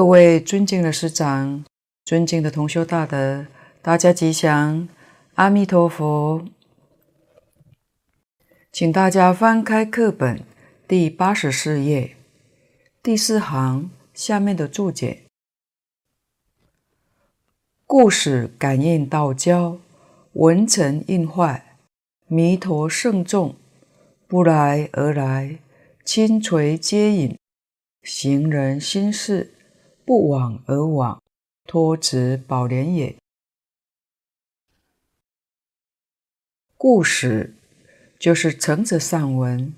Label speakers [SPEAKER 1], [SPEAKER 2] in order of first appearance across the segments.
[SPEAKER 1] 各位尊敬的师长、尊敬的同修大德，大家吉祥，阿弥陀佛。请大家翻开课本第八十四页第四行下面的注解：故使感应道交，文成应坏，弥陀圣众不来而来，亲垂接引，行人心事。不往而往，托执宝莲也。故使就是承者上文，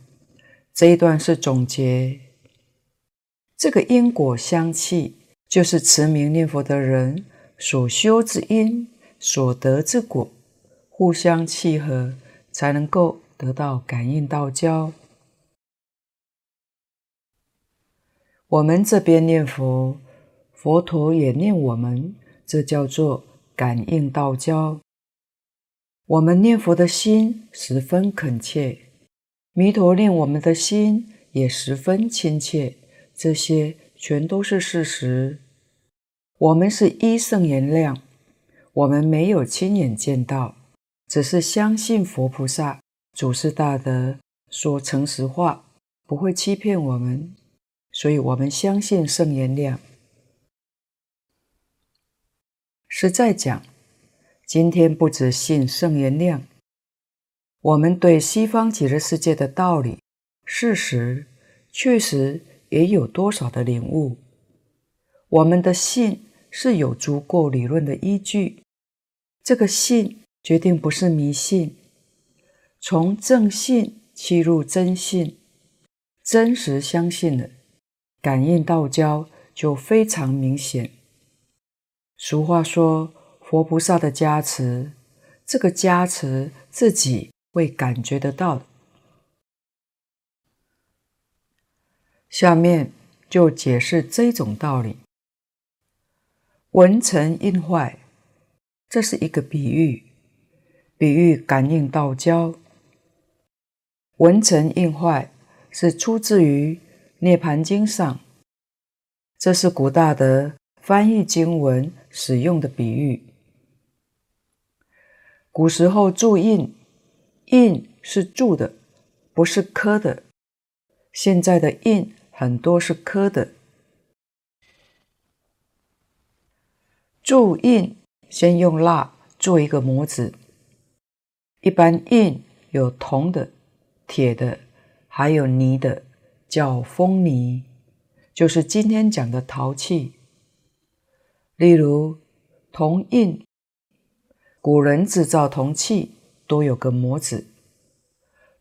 [SPEAKER 1] 这一段是总结。这个因果相契，就是持名念佛的人所修之因，所得之果，互相契合，才能够得到感应道交。我们这边念佛。佛陀也念我们，这叫做感应道交。我们念佛的心十分恳切，弥陀念我们的心也十分亲切，这些全都是事实。我们是依圣言量，我们没有亲眼见到，只是相信佛菩萨、祖师大德说诚实话，不会欺骗我们，所以我们相信圣言量。实在讲，今天不只信圣言量，我们对西方极乐世界的道理、事实，确实也有多少的领悟。我们的信是有足够理论的依据，这个信决定不是迷信。从正信切入真信，真实相信了，感应道交就非常明显。俗话说：“佛菩萨的加持，这个加持自己会感觉得到。”下面就解释这种道理。文成印坏，这是一个比喻，比喻感应道交。文成印坏是出自于《涅槃经》上，这是古大德翻译经文使用的比喻。古时候铸印，印是铸的，不是刻的。现在的印很多是刻的。铸印先用蜡做一个模子，一般印有铜的、铁的，还有泥的，叫封泥，就是今天讲的陶器。例如铜印，古人制造铜器都有个模子。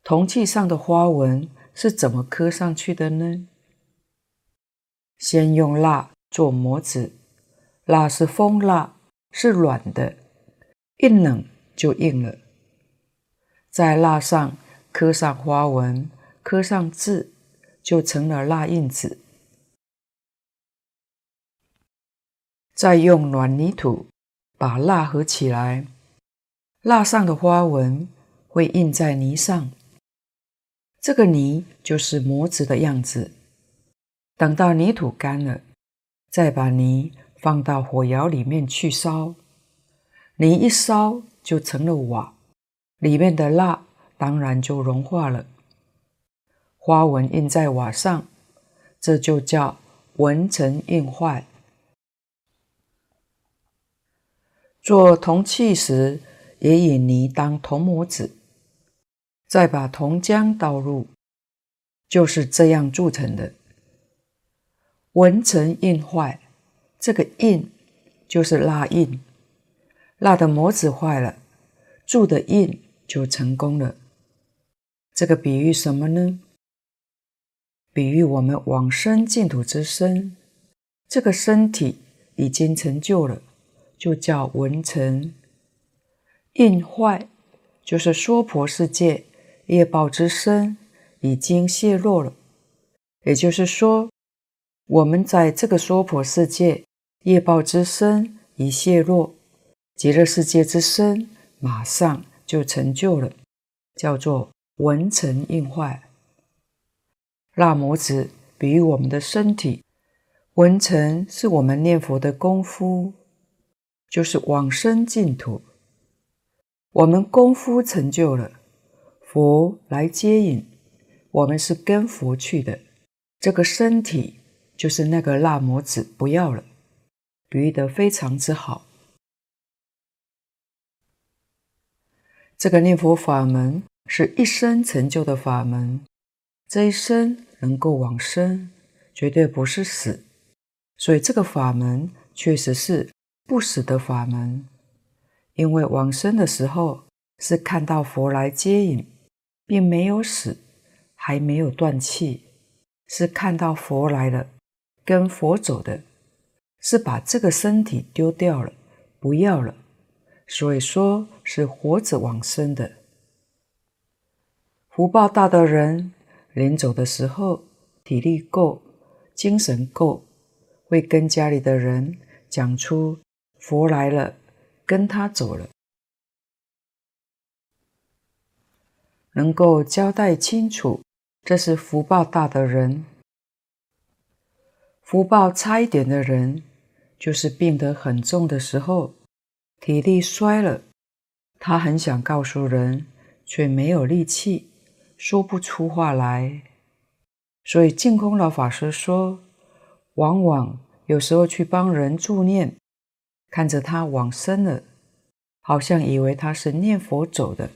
[SPEAKER 1] 铜器上的花纹是怎么刻上去的呢？先用蜡做模子，蜡是蜂蜡，是软的，一冷就硬了。在蜡上刻上花纹，刻上字，就成了蜡印子。再用软泥土把蜡合起来，蜡上的花纹会印在泥上，这个泥就是模子的样子。等到泥土干了，再把泥放到火窑里面去烧，泥一烧就成了瓦，里面的蜡当然就融化了，花纹印在瓦上，这就叫纹尘印坏。做铜器时，也以泥当铜模子，再把铜浆倒入，就是这样铸成的。文成印坏，这个印就是蜡印，蜡的模子坏了，铸的印就成功了。这个比喻什么呢？比喻我们往生净土之身，这个身体已经成就了。就叫文成印坏，就是娑婆世界业报之身已经泄落了。也就是说，我们在这个娑婆世界业报之身已泄落，极乐世界之身马上就成就了，叫做文成印坏。蜡模子比喻我们的身体文成是我们念佛的功夫，就是往生净土。我们功夫成就了，佛来接引，我们是跟佛去的。这个身体就是那个辣模子，不要了，比喻得非常之好。这个念佛法门是一生成就的法门，这一生能够往生，绝对不是死。所以这个法门确实是不死的法门，因为往生的时候是看到佛来接引，并没有死，还没有断气，是看到佛来了，跟佛走的，是把这个身体丢掉了，不要了，所以说是活着往生的。福报大的人，临走的时候体力够，精神够。会跟家里的人讲出佛来了，跟他走了，能够交代清楚，这是福报大的人。福报差一点的人，就是病得很重的时候，体力衰了，他很想告诉人，却没有力气，说不出话来。所以净空老法师说。往往有时候去帮人助念，看着他往生了，好像以为他是念佛走的，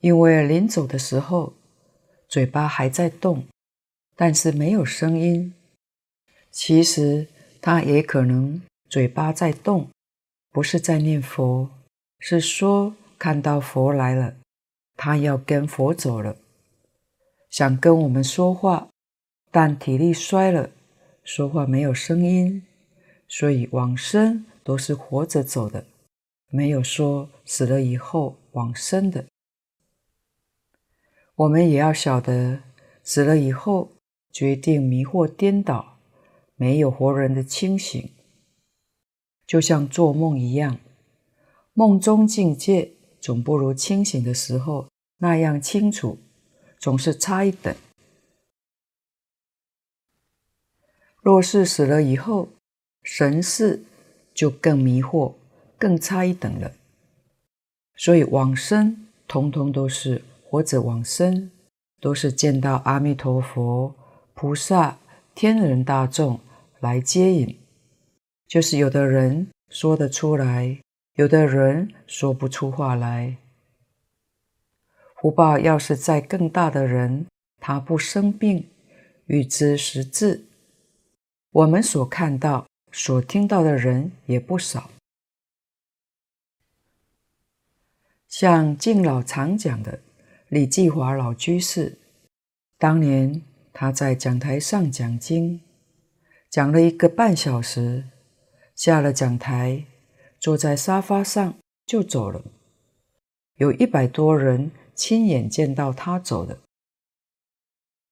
[SPEAKER 1] 因为临走的时候嘴巴还在动，但是没有声音。其实他也可能嘴巴在动，不是在念佛，是说看到佛来了，他要跟佛走了，想跟我们说话。但体力衰了，说话没有声音，所以往生都是活着走的，没有说死了以后往生的。我们也要晓得，死了以后决定迷惑颠倒，没有活人的清醒，就像做梦一样，梦中境界总不如清醒的时候那样清楚，总是差一等。若是死了以后，神识就更迷惑，更差一等了。所以往生，通通都是活着往生，都是见到阿弥陀佛、菩萨、天人大众来接引。就是有的人说得出来，有的人说不出话来。福报要是再更大的人，他不生病，预知时至。我们所看到、所听到的人也不少，像敬老常讲的李继华老居士，当年他在讲台上讲经，讲了一个半小时，下了讲台，坐在沙发上就走了，有一百多人亲眼见到他走的，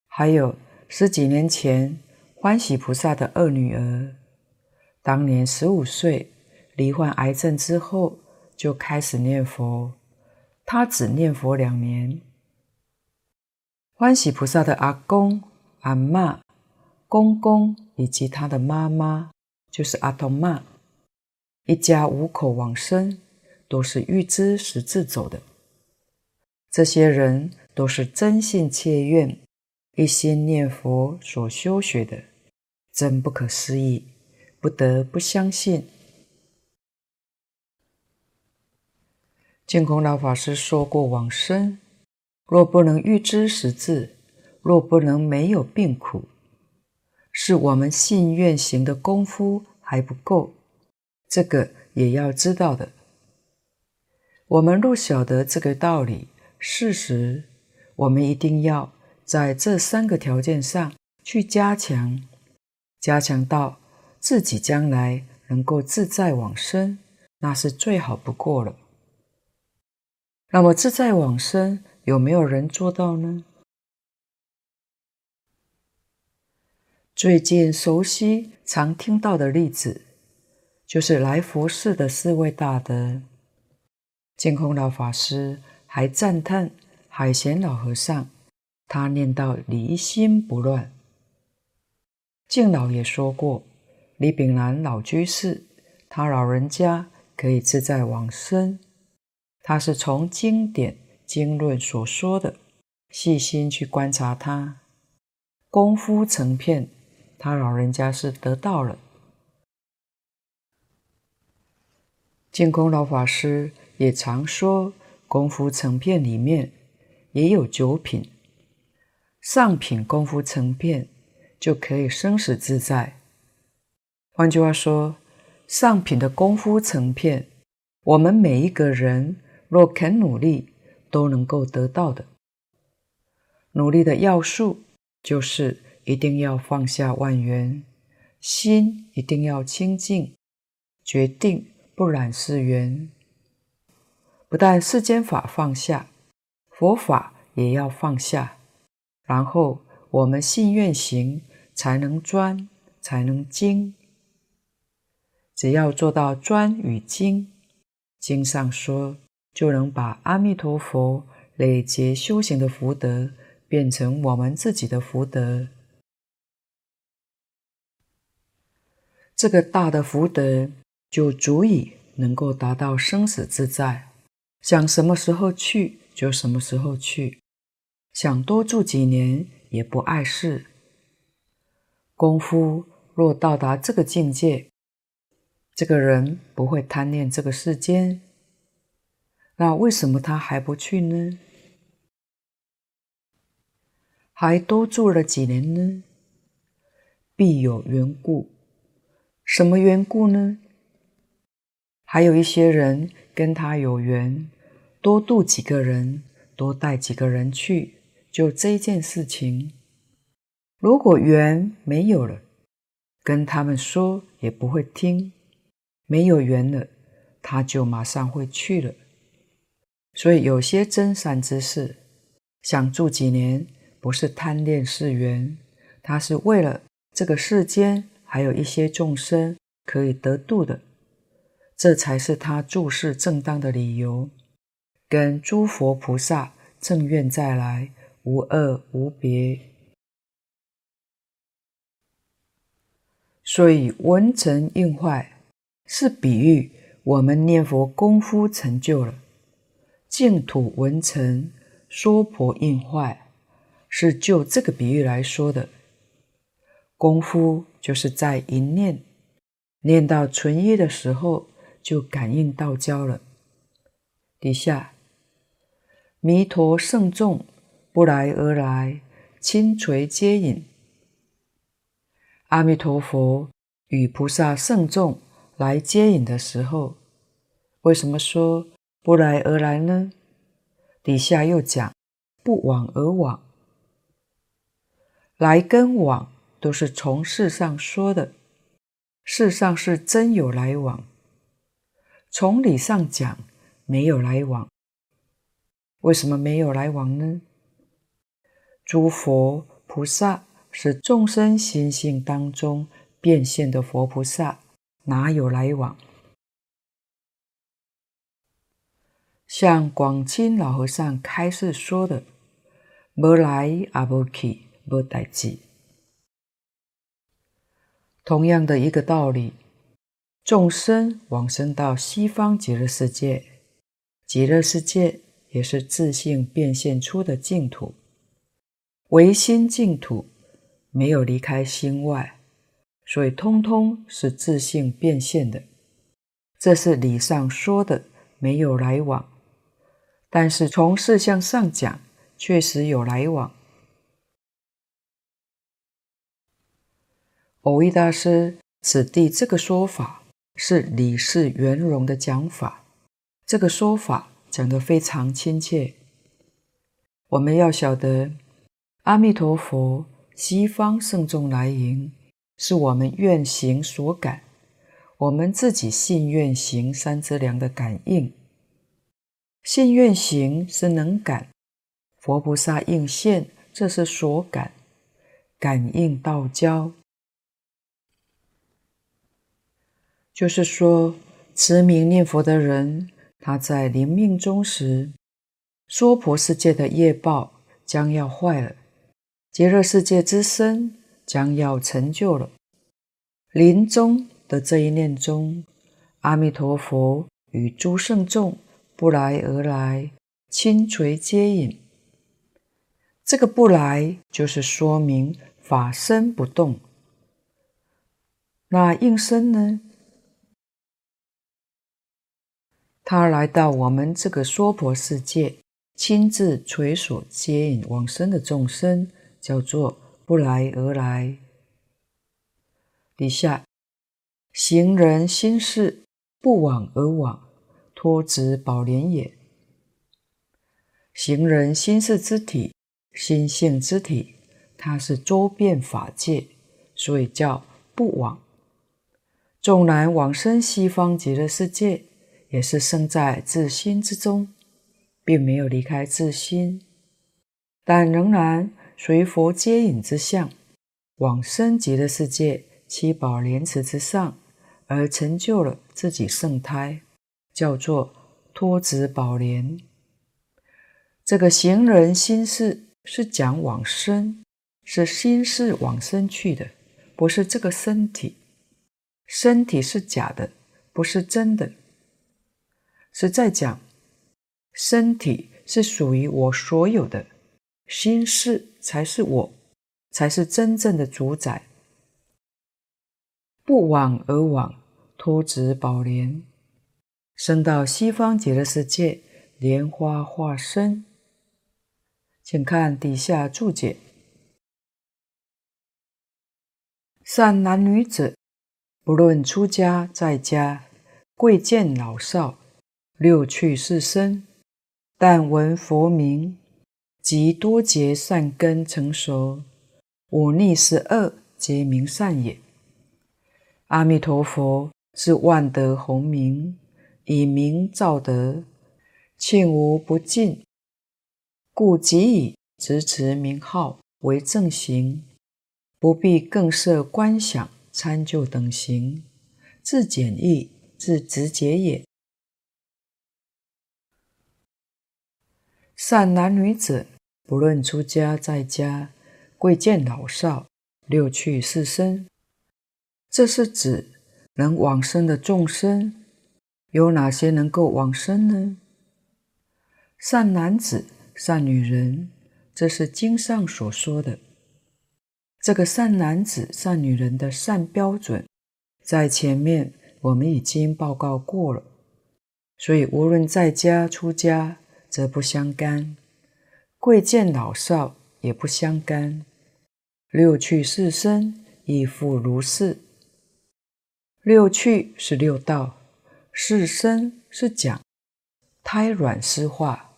[SPEAKER 1] 还有十几年前。欢喜菩萨的二女儿，当年十五岁，罹患癌症之后就开始念佛。她只念佛两年。欢喜菩萨的阿公、阿嬷、公公以及他的妈妈，就是阿童妈，一家五口往生，都是预知时至走的。这些人都是真信切愿。一心念佛所修学的，真不可思议，不得不相信。净空老法师说过，往生若不能预知时至，若不能没有病苦，是我们信愿行的功夫还不够，这个也要知道的。我们若晓得这个道理，事实我们一定要。在这三个条件上去加强，加强到自己将来能够自在往生，那是最好不过了。那么自在往生有没有人做到呢？最近熟悉、常听到的例子，就是来佛寺的四位大德。净空老法师还赞叹海贤老和尚。他念到离心不乱，敬老也说过，李炳南老居士，他老人家可以自在往生，他是从经典经论所说的，细心去观察他，功夫成片，他老人家是得到了。净空老法师也常说，功夫成片里面也有九品。上品功夫成片，就可以生死自在。换句话说，上品的功夫成片，我们每一个人若肯努力，都能够得到的。努力的要素就是一定要放下万缘，心一定要清净，决定不染世缘。不但世间法放下，佛法也要放下。然后我们信愿行才能专，才能精。只要做到专与精，经上说就能把阿弥陀佛累劫修行的福德变成我们自己的福德。这个大的福德就足以能够达到生死自在，想什么时候去就什么时候去。想多住几年也不碍事。功夫若到达这个境界，这个人不会贪恋这个世间。那为什么他还不去呢？还多住了几年呢？必有缘故。什么缘故呢？还有一些人跟他有缘，多度几个人，多带几个人去。就这件事情，如果缘没有了，跟他们说也不会听；没有缘了，他就马上会去了。所以有些真善知识想住几年，不是贪恋世缘，他是为了这个世间还有一些众生可以得度的，这才是他住世正当的理由，跟诸佛菩萨正愿再来。无二无别，所以文成应坏是比喻我们念佛功夫成就了，净土文成娑婆应坏是就这个比喻来说的。功夫就是在一念念到纯一的时候，就感应道交了。底下弥陀圣众。不来而来，轻垂接引。阿弥陀佛与菩萨圣众来接引的时候，为什么说不来而来呢？底下又讲不往而往，来跟往都是从事上说的，事上是真有来往。从理上讲没有来往，为什么没有来往呢？诸佛菩萨是众生心性当中变现的佛菩萨，哪有来往？像广钦老和尚开示说的：“没来也没去，没代志。”同样的一个道理，众生往生到西方极乐世界，极乐世界也是自性变现出的净土。唯心净土，没有离开心外，所以通通是自性变现的。这是理上说的，没有来往。但是从事相上讲，确实有来往。蕅益大师此地这个说法是理事圆融的讲法，这个说法讲得非常亲切。我们要晓得。阿弥陀佛，西方圣众来迎，是我们愿行所感，我们自己信愿行三资粮的感应。信愿行是能感，佛菩萨应现，这是所感，感应道交。就是说，持名念佛的人，他在临命终时，娑婆世界的业报将要坏了。极乐世界之身将要成就了。临终的这一念中，阿弥陀佛与诸圣众不来而来，轻垂接引。这个不来，就是说明法身不动。那应身呢？他来到我们这个娑婆世界，亲自垂手接引往生的众生，叫做不来而来。底下行人心事不往而往，托执宝莲也。行人心事之体，心性之体，它是周遍法界，所以叫不往。纵然往生西方极乐世界，也是生在自心之中，并没有离开自心，但仍然随佛接引之相，往生极乐世界七宝莲池之上，而成就了自己圣胎，叫做托执宝莲。这个行人心事是讲往生，是心事往生去的，不是这个身体，身体是假的，不是真的。是在讲，身体是属于我所有的，心事才是我，才是真正的主宰。不往而往，托执宝莲，生到西方极乐世界，莲花化身。请看底下注解：善男女子，不论出家在家，贵贱老少。六趣四生，但闻佛名，即多结善根成熟，五逆十恶皆名善也。阿弥陀佛是万德洪名，以名造德，庆无不尽，故即以执持名号为正行，不必更设观想参就等行，自简易，自直接也。善男女子，不论出家在家，贵贱老少，六趣四生，这是指能往生的众生。有哪些能够往生呢？善男子、善女人，这是经上所说的。这个善男子、善女人的善标准，在前面我们已经报告过了。所以，无论在家出家，则不相干，贵贱老少也不相干，六趣四生亦复如是。六趣是六道，四生是讲胎卵湿化。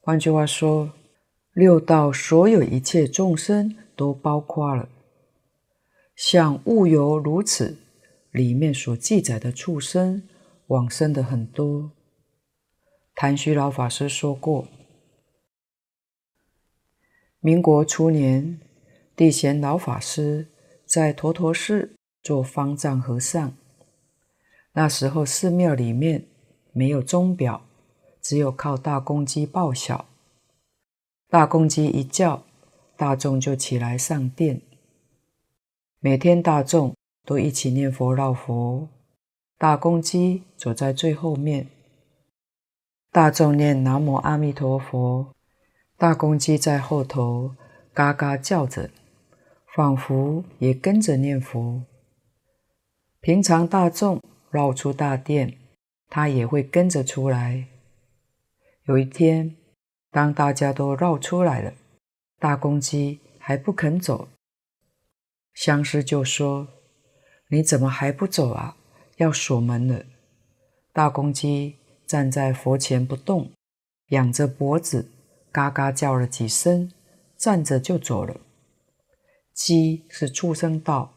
[SPEAKER 1] 换句话说，六道所有一切众生都包括了。像物有如此，里面所记载的畜生往生的很多。谭虚老法师说过：民国初年，地贤老法师在陀陀寺做方丈和尚。那时候寺庙里面没有钟表，只有靠大公鸡报晓。大公鸡一叫，大众就起来上殿。每天大众都一起念佛绕佛，大公鸡走在最后面。大众念南无阿弥陀佛，大公鸡在后头嘎嘎叫着，仿佛也跟着念佛。平常大众绕出大殿，它也会跟着出来。有一天，当大家都绕出来了，大公鸡还不肯走，相师就说：“你怎么还不走啊？要锁门了。”大公鸡。站在佛前不动，仰着脖子，嘎嘎叫了几声，站着就走了。鸡是畜生道，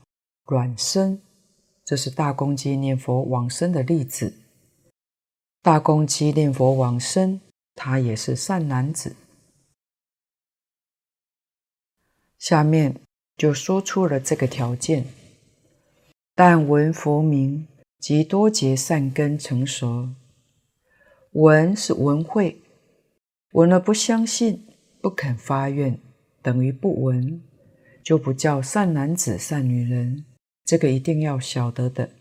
[SPEAKER 1] 卵生，这是大公鸡念佛往生的例子。大公鸡念佛往生，他也是善男子。下面就说出了这个条件：但闻佛名，即多结善根成熟。闻是闻会，闻了不相信，不肯发愿，等于不闻。就不叫善男子、善女人，这个一定要晓得的。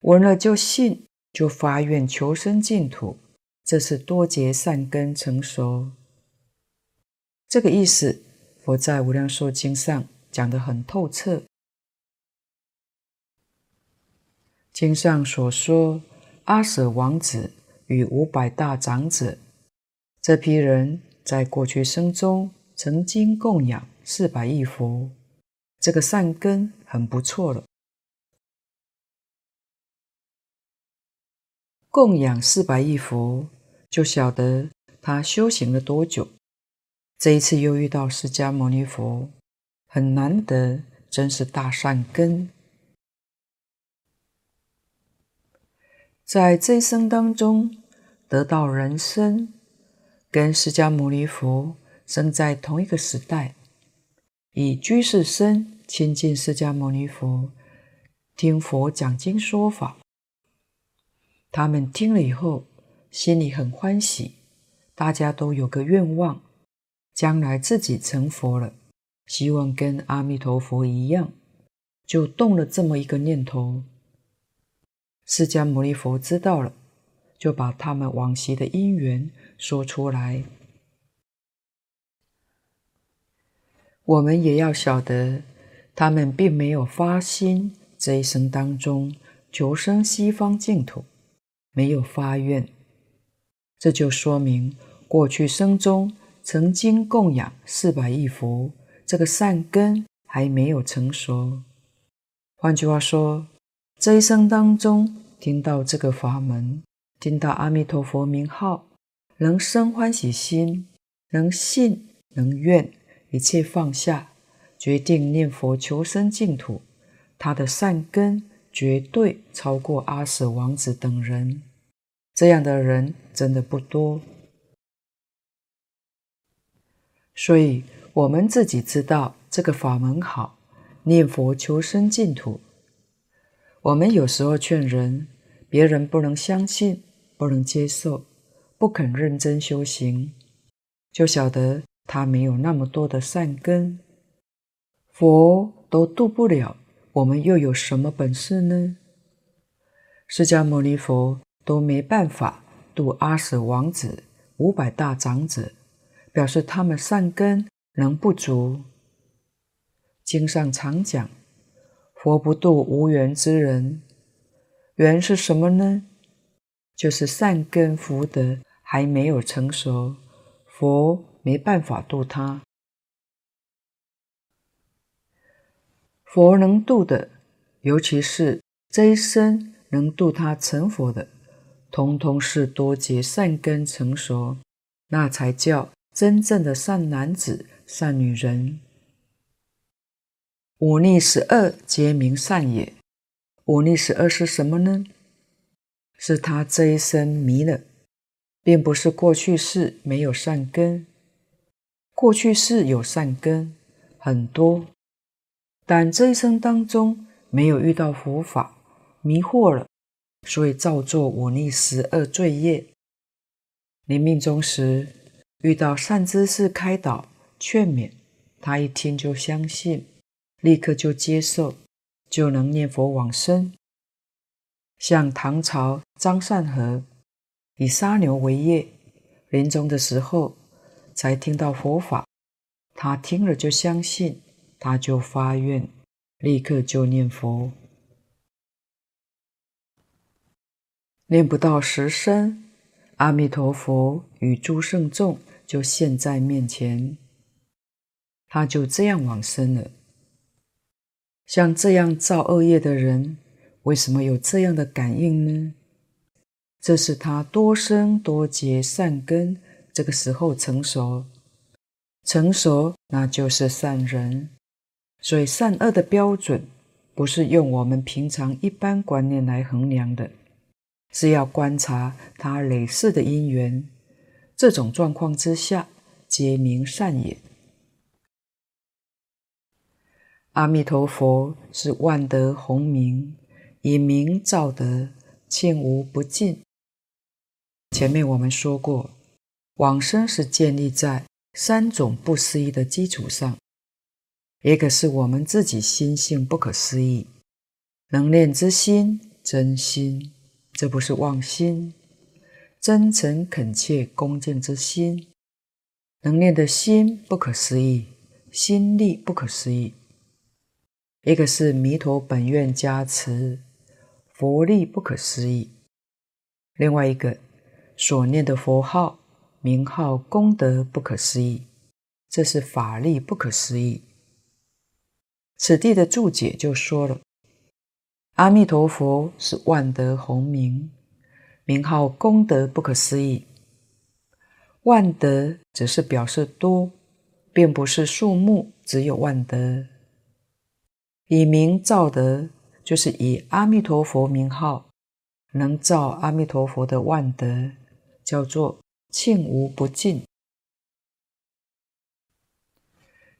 [SPEAKER 1] 闻了就信，就发愿求生净土，这是多结善根成熟。这个意思，佛在《无量寿经》上讲得很透彻。经上所说，阿舍王子与五百大长者，这批人在过去生中曾经供养。四百亿佛，这个善根很不错了。供养四百亿佛，就晓得他修行了多久。这一次又遇到释迦牟尼佛，很难得，真是大善根。在这一生当中得到人身，跟释迦牟尼佛生在同一个时代。以居士身亲近释迦牟尼佛，听佛讲经说法。他们听了以后，心里很欢喜，大家都有个愿望，将来自己成佛了，希望跟阿弥陀佛一样，就动了这么一个念头。释迦牟尼佛知道了，就把他们往昔的因缘说出来。我们也要晓得，他们并没有发心，这一生当中求生西方净土，没有发愿，这就说明过去生中曾经供养四百亿佛，这个善根还没有成熟。换句话说，这一生当中听到这个法门，听到阿弥陀佛名号，能生欢喜心，能信，能愿。一切放下，决定念佛求生净土，他的善根绝对超过阿舍王子等人。这样的人真的不多，所以我们自己知道这个法门好，念佛求生净土。我们有时候劝人，别人不能相信，不能接受，不肯认真修行，就晓得。他没有那么多的善根，佛都度不了，我们又有什么本事呢？释迦牟尼佛都没办法度阿舍王子、五百大长者，表示他们善根能不足。经上常讲，佛不度无缘之人，缘是什么呢？就是善根福德还没有成熟，佛。没办法度他，佛能度的，尤其是这一生能度他成佛的，通通是多结善根成熟，那才叫真正的善男子、善女人。五逆十二皆名善也。五逆十二是什么呢？是他这一生迷了，并不是过去世没有善根。过去世有善根很多，但这一生当中没有遇到佛法，迷惑了，所以造作五逆十恶罪业。临命终时遇到善知识开导劝勉，他一听就相信，立刻就接受，就能念佛往生。像唐朝张善和以杀牛为业，临终的时候。才听到佛法，他听了就相信，他就发愿，立刻就念佛。念不到十声，阿弥陀佛与诸圣众就现在面前，他就这样往生了。像这样造恶业的人，为什么有这样的感应呢？这是他多生多结善根。这个时候成熟，成熟那就是善人。所以善恶的标准不是用我们平常一般观念来衡量的，是要观察他累世的因缘。这种状况之下，皆名善也。阿弥陀佛是万德洪名，以名造德，罄无不尽。前面我们说过。往生是建立在三种不思议的基础上。一个是我们自己心性不可思议，能念之心真心，这不是妄心，真诚恳切恭敬之心，能念的心不可思议，心力不可思议。一个是弥陀本愿加持，佛力不可思议；另外一个所念的佛号、名号、功德不可思议，这是法力不可思议。此地的注解就说了：阿弥陀佛是万德洪名，名号功德不可思议。万德只是表示多，并不是数目只有万德。以名造德，就是以阿弥陀佛名号能造阿弥陀佛的万德，叫做庆无不尽。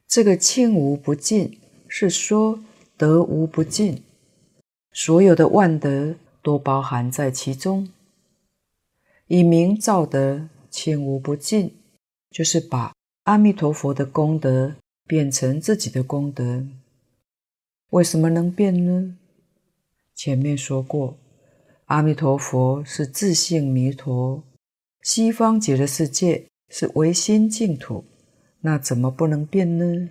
[SPEAKER 1] 这个庆无不尽。是说得无不尽，所有的万德都包含在其中。以名造德，罄无不尽，就是把阿弥陀佛的功德变成自己的功德。为什么能变呢？前面说过，阿弥陀佛是自性弥陀，西方极乐世界是唯心净土，那怎么不能变呢？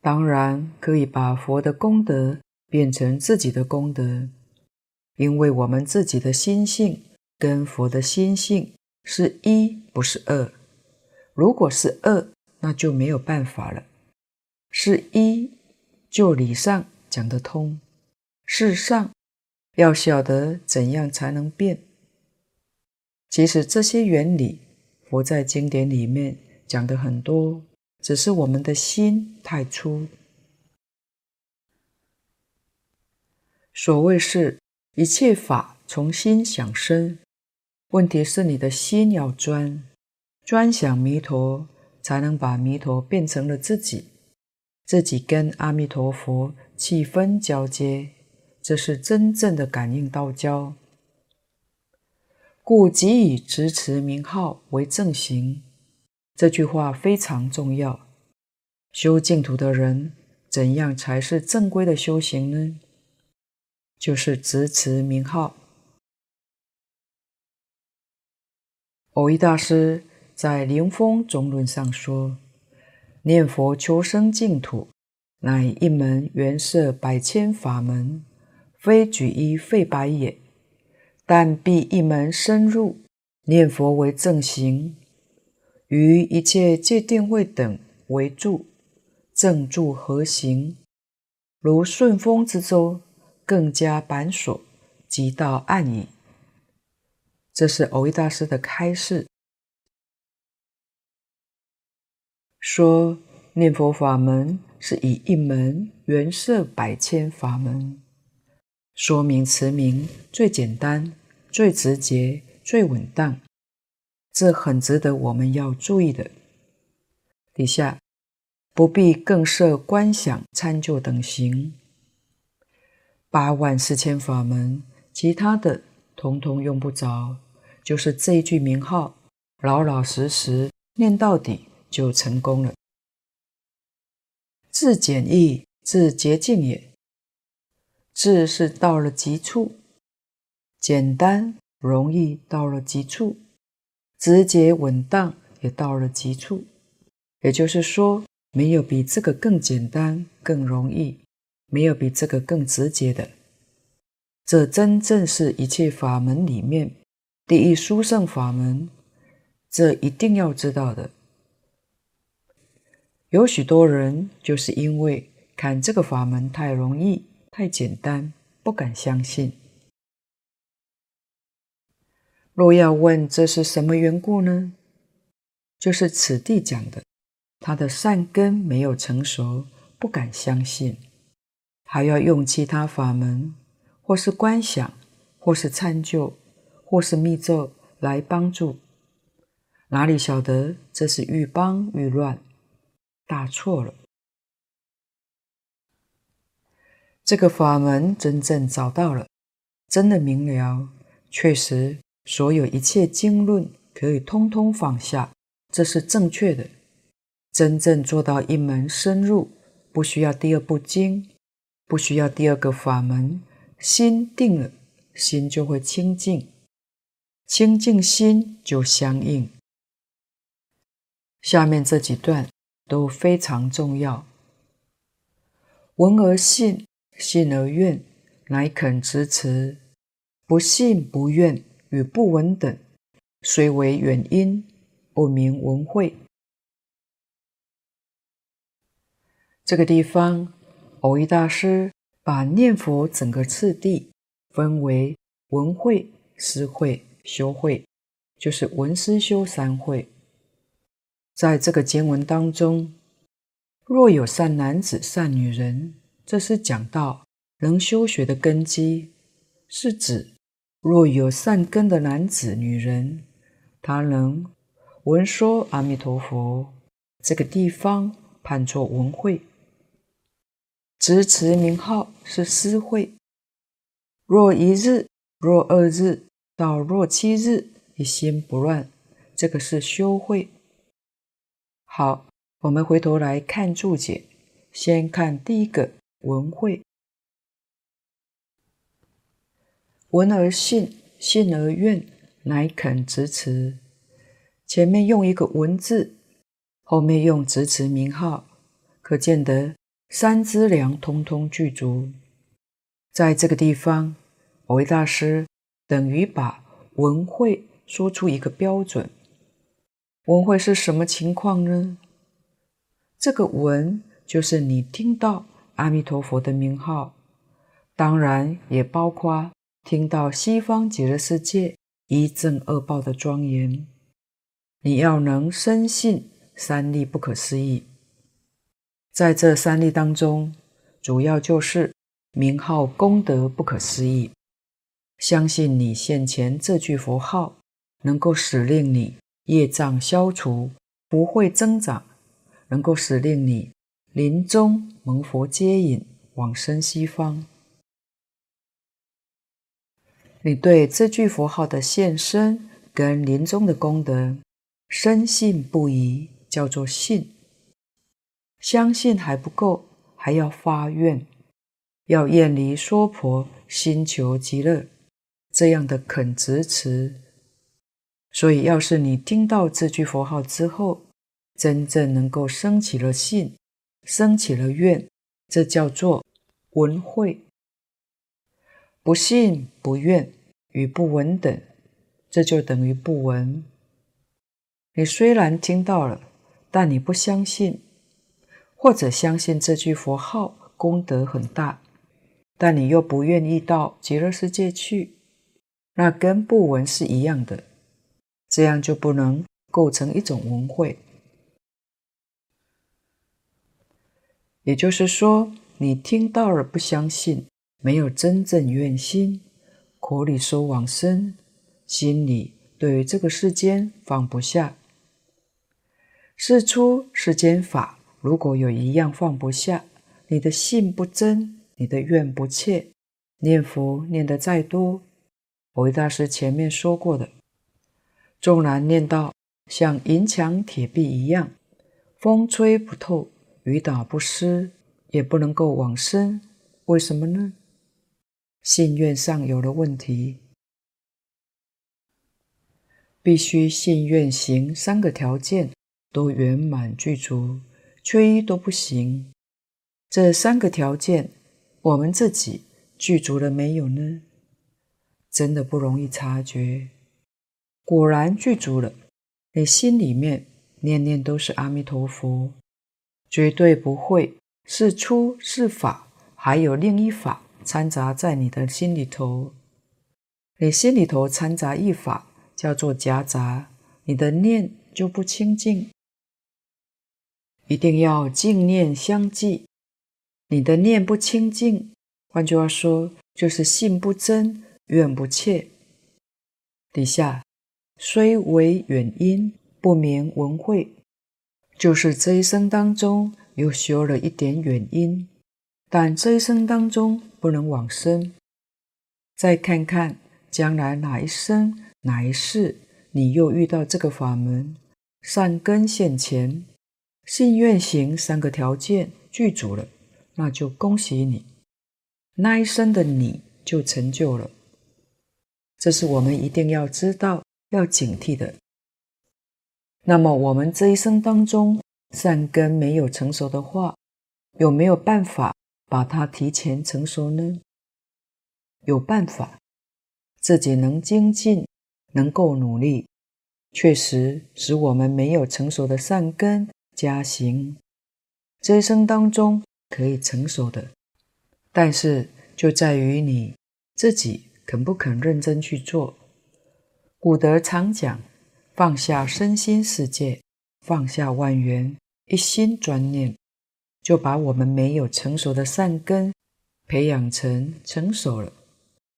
[SPEAKER 1] 当然可以把佛的功德变成自己的功德，因为我们自己的心性跟佛的心性是一，不是二。如果是二，那就没有办法了。是一，就理上讲得通；事上要晓得怎样才能变。其实这些原理，佛在经典里面讲得很多。只是我们的心太粗。所谓是一切法从心想生，问题是你的心要专，专想弥陀，才能把弥陀变成了自己，自己跟阿弥陀佛气分交接，这是真正的感应道交。故即以执持名号为正行。这句话非常重要。修净土的人，怎样才是正规的修行呢？就是执持名号。蕅益大师在《灵峰总论》上说：“念佛求生净土，乃一门圆摄百千法门，非举一废百也。但必一门深入，念佛为正行。”于一切戒定慧等为助，正助合行，如顺风之舟，更加板索，即到岸矣。这是蕅益大师的开示，说念佛法门是以一门圆摄百千法门，说明持名最简单、最直接、最稳当。这很值得我们要注意的。底下不必更设观想、参究等行，八万四千法门，其他的统统用不着，就是这一句名号，老老实实念到底就成功了。至简易，至洁净也。智是到了极处，简单容易到了极处。直接稳当也到了极处，也就是说，没有比这个更简单、更容易，没有比这个更直接的。这真正是一切法门里面第一殊胜法门，这一定要知道的。有许多人就是因为看这个法门太容易、太简单，不敢相信。若要问这是什么缘故呢？就是此地讲的，他的善根没有成熟，不敢相信，还要用其他法门，或是观想，或是参就，或是密咒来帮助。哪里晓得这是愈帮愈乱，大错了。这个法门真正找到了，真的明了，确实。所有一切经论可以通通放下，这是正确的。真正做到一门深入，不需要第二部经，不需要第二个法门，心定了，心就会清净，清净心就相应。下面这几段都非常重要。闻而信，信而愿，乃肯执持；不信不愿与不闻等，虽为远因，不明闻会。这个地方，蕅益大师把念佛整个次第分为闻会、思会、修会，就是闻思修三会。在这个经文当中，若有善男子、善女人，这是讲到能修学的根基，是指若有善根的男子、女人，他能闻说阿弥陀佛，这个地方判作文会；执持名号是思会。若一日、若二日到若七日，一心不乱，这个是修会。好，我们回头来看注解。先看第一个文会，闻而信，信而愿，乃肯执持。前面用一个文字，后面用执持名号，可见得三资粮通通具足。在这个地方，蕅益大师等于把文会说出一个标准。文会是什么情况呢？这个文就是你听到阿弥陀佛的名号，当然也包括听到西方极乐世界一正二报的庄严。你要能深信三利不可思议，在这三利当中，主要就是名号功德不可思议。相信你现前这句佛号能够使令你。业障消除，不会增长，能够使令你临终蒙佛接引，往生西方。你对这句佛号的现身跟临终的功德深信不疑，叫做信。相信还不够，还要发愿，要远离娑婆，心求极乐，这样的肯执持。所以，要是你听到这句佛号之后，真正能够生起了信，生起了愿，这叫做闻慧。不信、不愿与不闻等，这就等于不闻。你虽然听到了，但你不相信，或者相信这句佛号功德很大，但你又不愿意到极乐世界去，那跟不闻是一样的。这样就不能构成一种闻慧，也就是说，你听到了不相信，没有真正愿心，口里说往生，心里对于这个世间放不下。事出世间法，如果有一样放不下，你的信不真，你的愿不切，念佛念得再多，蕅益大师前面说过的。纵然念到像银墙铁壁一样，风吹不透，雨打不湿，也不能够往生。为什么呢？信愿上有了问题，必须信愿行三个条件都圆满具足，缺一都不行。这三个条件，我们自己具足了没有呢？真的不容易察觉。果然具足了，你心里面念念都是阿弥陀佛，绝对不会是出是法，还有另一法掺杂在你的心里头。你心里头掺杂一法，叫做夹杂，你的念就不清净。一定要净念相继，你的念不清净，换句话说，就是信不真，愿不切。底下。虽为远因，不名闻会，就是这一生当中又修了一点远因，但这一生当中不能往生。再看看将来哪一生哪一世，你又遇到这个法门，善根现前，信愿行三个条件具足了，那就恭喜你，那一生的你就成就了。这是我们一定要知道、要警惕的。那么，我们这一生当中善根没有成熟的话，有没有办法把它提前成熟呢？有办法，自己能精进，能够努力，确实使我们没有成熟的善根加行，这一生当中可以成熟的。但是就在于你自己肯不肯认真去做。古德常讲，放下身心世界，放下万缘，一心专念。就把我们没有成熟的善根培养成成熟了，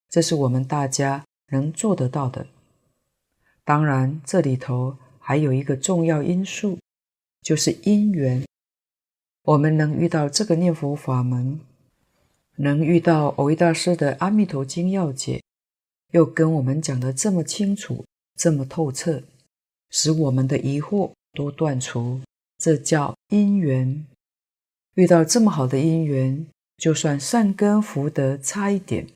[SPEAKER 1] 这是我们大家能做得到的。当然，这里头还有一个重要因素，就是因缘。我们能遇到这个念佛法门，能遇到蕅益大师的《阿弥陀经要解》，又跟我们讲得这么清楚、这么透彻，使我们的疑惑都断除，这叫因缘。遇到这么好的因缘，就算善根福德差一点，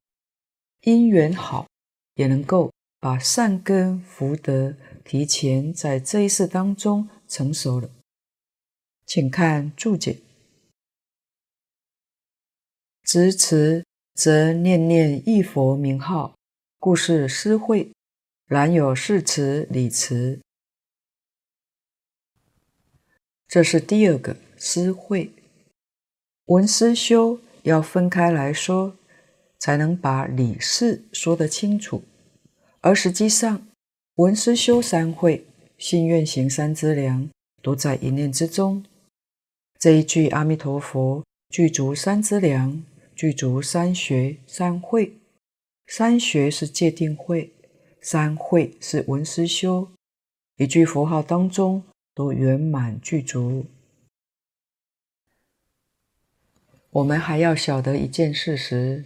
[SPEAKER 1] 因缘好，也能够把善根福德提前在这一世当中成熟了。请看注解：执持则念念忆佛名号，故是施惠；然有事持理持，这是第二个施惠。闻思修要分开来说，才能把理事说得清楚。而实际上，闻思修三会、信愿行三资粮，都在一念之中。这一句阿弥陀佛具足三资粮，具足三学三会。三学是戒定慧，三会是闻思修。一句佛号当中都圆满具足。我们还要晓得一件事实：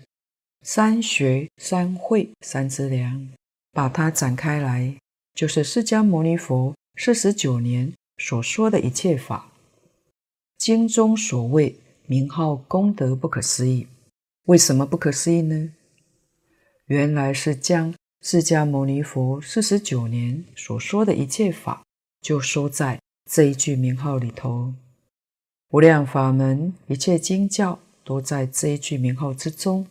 [SPEAKER 1] 三学、三会、三资粮，把它展开来，就是释迦牟尼佛四十九年所说的一切法。经中所谓名号功德不可思议，为什么不可思议呢？原来是将释迦牟尼佛四十九年所说的一切法，就收在这一句名号里头。无量法门，一切经教都在这一句名号之中。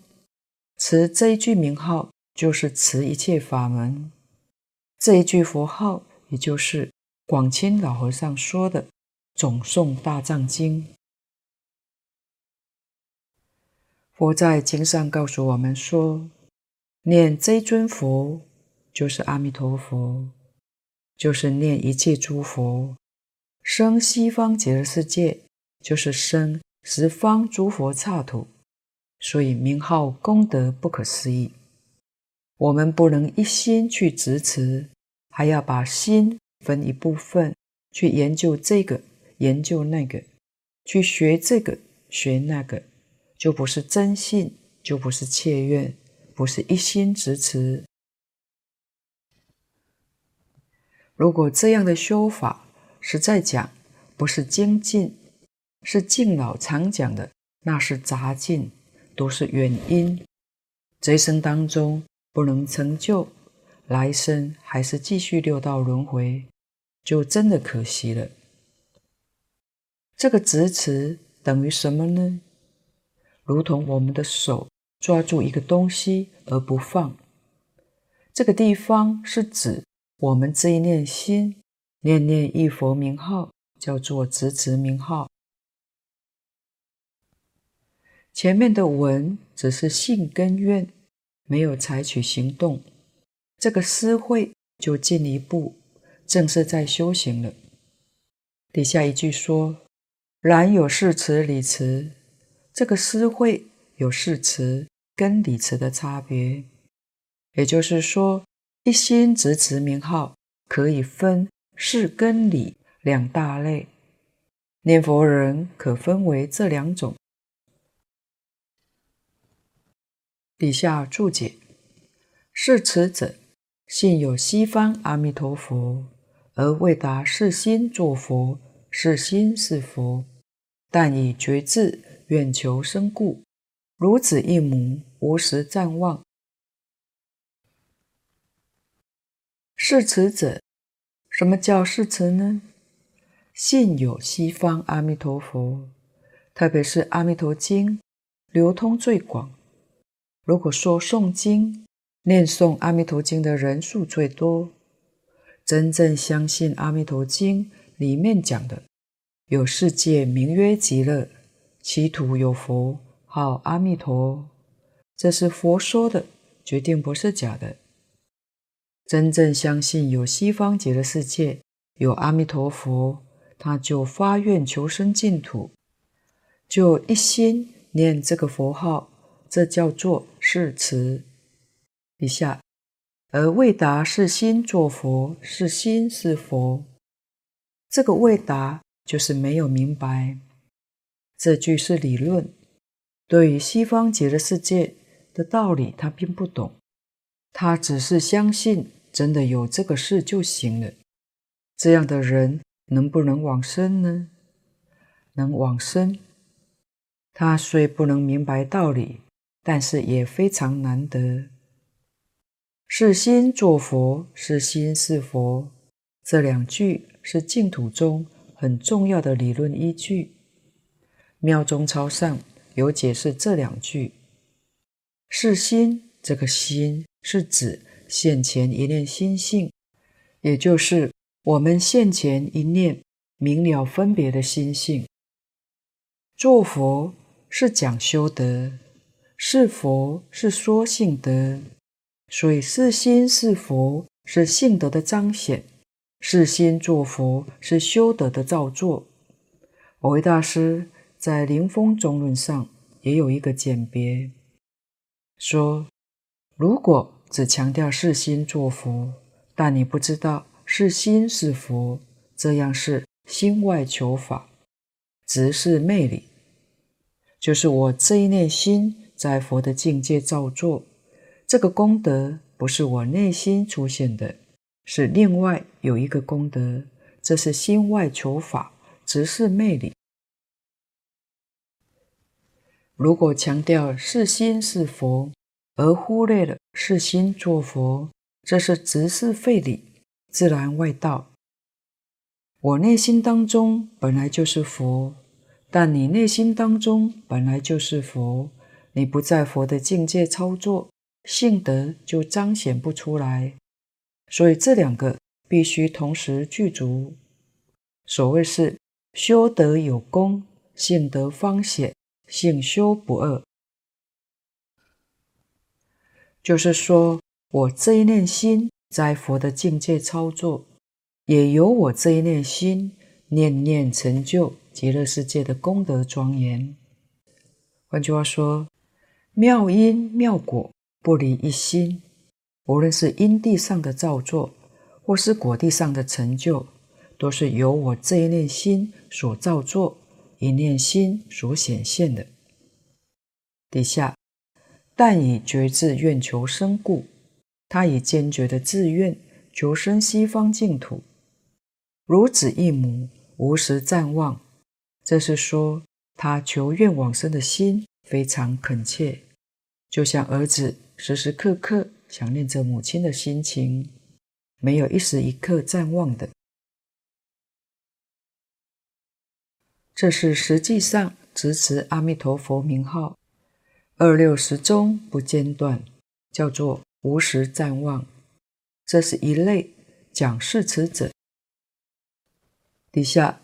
[SPEAKER 1] 持这一句名号，就是持一切法门。这一句佛号，也就是广钦老和尚说的《总诵大藏经》。佛在经上告诉我们说，念这尊佛，就是阿弥陀佛，就是念一切诸佛，生西方极乐世界。就是生十方诸佛刹土，所以名号功德不可思议。我们不能一心去执持，还要把心分一部分去研究这个，研究那个，去学这个，学那个，就不是真信，就不是切愿，不是一心执持。如果这样的修法，实在讲，不是精进。是敬老常讲的，那是杂进，都是原因。这一生当中不能成就，来生还是继续六道轮回，就真的可惜了。这个执持等于什么呢？如同我们的手抓住一个东西而不放，这个地方是指我们这一念心，念念一佛名号，叫做执持名号。前面的闻只是信根愿，没有采取行动，这个思会就进一步，正是在修行了。底下一句说：“然有誓词理词”，这个思会有誓词跟理词的差别，也就是说，一心执持名号可以分事跟理两大类，念佛人可分为这两种。底下注解：事持者，信有西方阿弥陀佛，而未达是心作佛，是心是佛，但以觉智愿求生故，如子一母，无时暂忘。誓持者，什么叫誓持呢？信有西方阿弥陀佛，特别是《阿弥陀经》流通最广。如果说诵经、念诵《阿弥陀经》的人数最多，真正相信《阿弥陀经》里面讲的，有世界名曰极乐，其土有佛号阿弥陀，这是佛说的，决定不是假的。真正相信有西方极乐世界，有阿弥陀佛，他就发愿求生净土，就一心念这个佛号，这叫做誓词。以下，而未达是心作佛，是心是佛，这个未达就是没有明白。这句是理论，对于西方极乐世界的道理，他并不懂，他只是相信。真的有这个事就行了。这样的人能不能往生呢？能往生。他虽不能明白道理，但是也非常难得。是心作佛，是心是佛。这两句是净土中很重要的理论依据。妙中钞上有解释这两句。是心，这个心是指。现前一念心性，也就是我们现前一念明了分别的心性。做佛是讲修德，是佛是说性德，所以是心是佛是性德的彰显，是心做佛是修德的造作。我为大师在《临风中论》上也有一个简别，说如果。只强调是心作佛，但你不知道是心是佛，这样是心外求法，执是昧理。就是我这一念心在佛的境界造作，这个功德不是我内心出现的，是另外有一个功德，这是心外求法，执是昧理。如果强调是心是佛，而忽略了是心作佛，这是执是废理，自然外道。我内心当中本来就是佛，但你内心当中本来就是佛，你不在佛的境界操作，性德就彰显不出来。所以这两个必须同时具足。所谓是修德有功，性德方显，性修不二。就是说，我这一念心在佛的境界操作，也由我这一念心念念成就极乐世界的功德庄严。换句话说，妙因妙果不离一心，无论是因地上的造作，或是果地上的成就，都是由我这一念心所造作，一念心所显现的。底下。但以决志愿求生故，他以坚决的志愿求生西方净土，如子忆母，无时暂忘。这是说他求愿往生的心非常恳切，就像儿子时时刻刻想念着母亲的心情，没有一时一刻暂忘的。这是实际上执持阿弥陀佛名号。二六时中不间断，叫做无时暂忘。这是一类讲誓词者。底下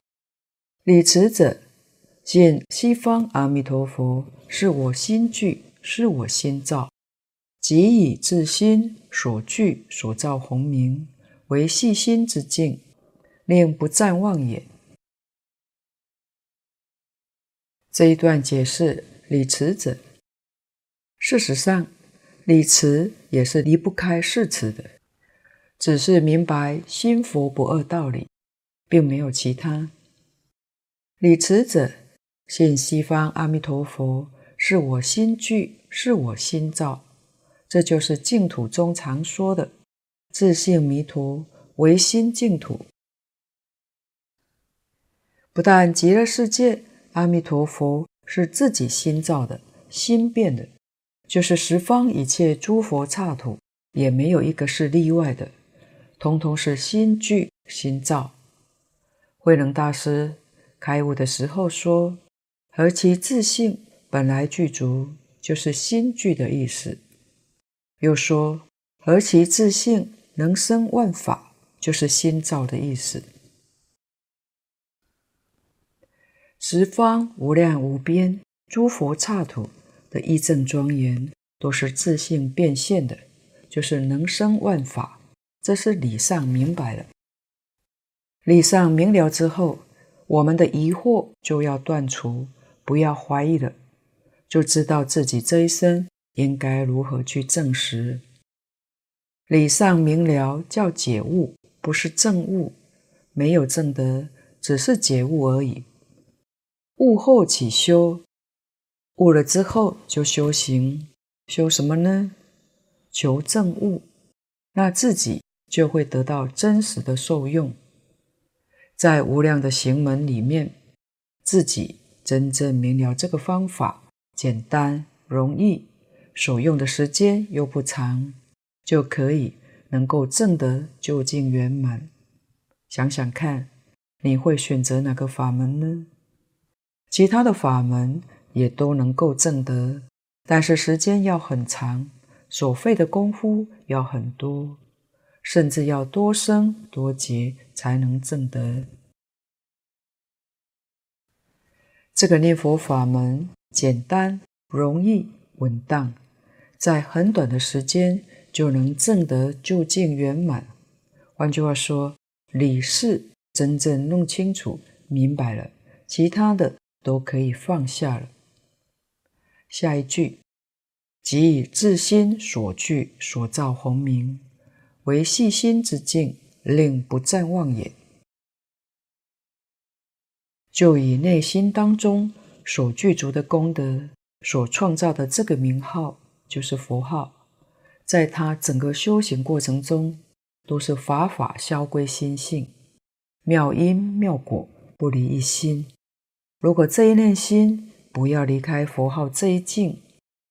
[SPEAKER 1] 理词者，见西方阿弥陀佛是我心具，是我心造，即以自心所具所造宏明，为细心之境，令不暂忘也。这一段解释理持者。事实上，理持也是离不开誓词的，只是明白心佛不二道理，并没有其他。理持者信西方阿弥陀佛是我心具，是我心造，这就是净土中常说的自性弥陀唯心净土。不但极乐世界阿弥陀佛是自己心造的、心变的，就是十方一切诸佛刹土也没有一个是例外的，通通是心具心造。慧能大师开悟的时候说：“何其自性本来具足，就是心具的意思。”又说：“何其自性能生万法，就是心造的意思。”十方无量无边诸佛刹土的义正庄严，都是自性变现的，就是能生万法。这是理上明白了。理上明了之后，我们的疑惑就要断除，不要怀疑了，就知道自己这一生应该如何去证实。理上明了叫解悟，不是证悟，没有证得，只是解悟而已。悟后起修，悟了之后就修行，修什么呢？求证悟，那自己就会得到真实的受用。在无量的行门里面，自己真正明了这个方法，简单容易，所用的时间又不长，就可以能够证得究竟圆满。想想看，你会选择哪个法门呢？其他的法门也都能够证得，但是时间要很长，所费的功夫要很多。甚至要多生多劫才能证得。这个念佛法门简单、容易、稳当，在很短的时间就能证得究竟圆满。换句话说，理事真正弄清楚、明白了，其他的都可以放下了。下一句，即以自心所具所造洪名。为细心之境，令不暂忘也。就以内心当中所具足的功德，所创造的这个名号，就是佛号，在他整个修行过程中，都是法法消归心性，妙因妙果不离一心。如果这一念心不要离开佛号这一境，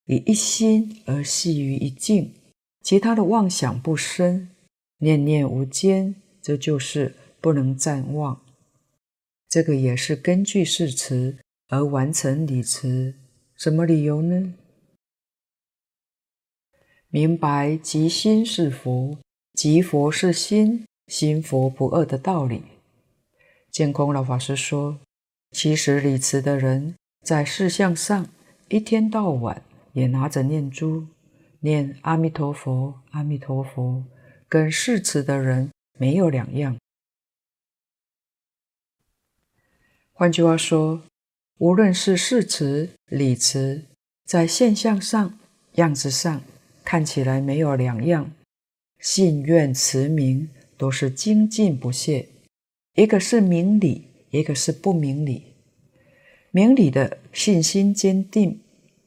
[SPEAKER 1] 以一心而系于一境。其他的妄想不生，念念无间，这就是不能暂忘。这个也是根据誓词而完成礼词。什么理由呢？明白即心是佛，即佛是心，心佛不二的道理。见空老法师说，其实礼词的人在事相上一天到晚也拿着念珠。念阿弥陀佛，阿弥陀佛，跟誓词的人没有两样。换句话说，无论是誓词、礼词，在现象上、样子上看起来没有两样，信愿持名都是精进不懈。一个是明理，一个是不明理。明理的信心坚定，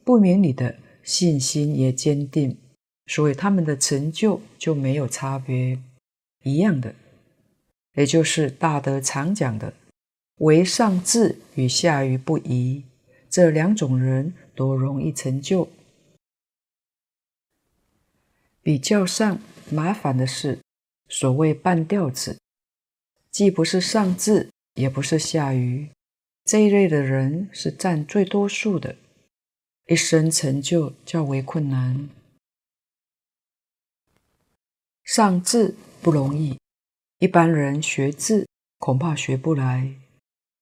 [SPEAKER 1] 不明理的。信心也坚定，所以他们的成就就没有差别，一样的，也就是大德常讲的“唯上智与下愚不移”，这两种人都容易成就。比较上麻烦的是，所谓半吊子，既不是上智，也不是下愚，这一类的人是占最多数的。一生成就较为困难，上智不容易，一般人学智恐怕学不来，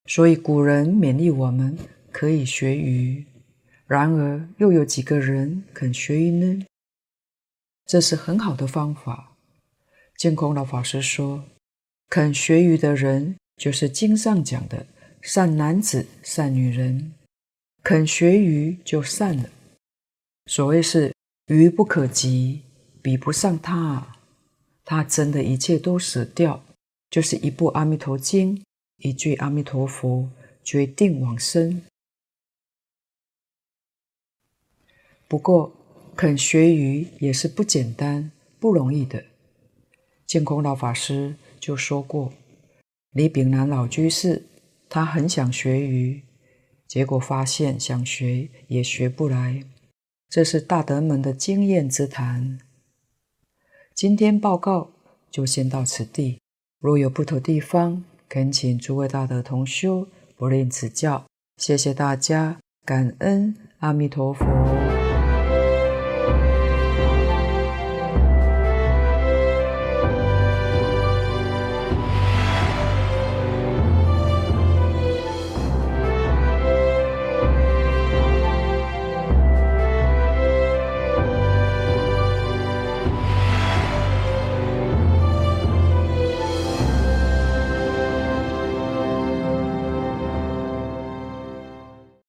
[SPEAKER 1] 所以古人勉励我们可以学愚。然而又有几个人肯学愚呢？这是很好的方法。净空老法师说，肯学愚的人，就是经上讲的善男子、善女人。肯学愚就善了。所谓是愚不可及，比不上他。他真的一切都舍掉，就是一部《阿弥陀经》，一句阿弥陀佛，决定往生。不过肯学愚也是不简单、不容易的。建空老法师就说过，李炳南老居士他很想学鱼，结果发现想学也学不来。这是大德们的经验之谈。今天报告就先到此地，若有不妥地方，恳请诸位大德同修不吝指教。谢谢大家，感恩阿弥陀佛。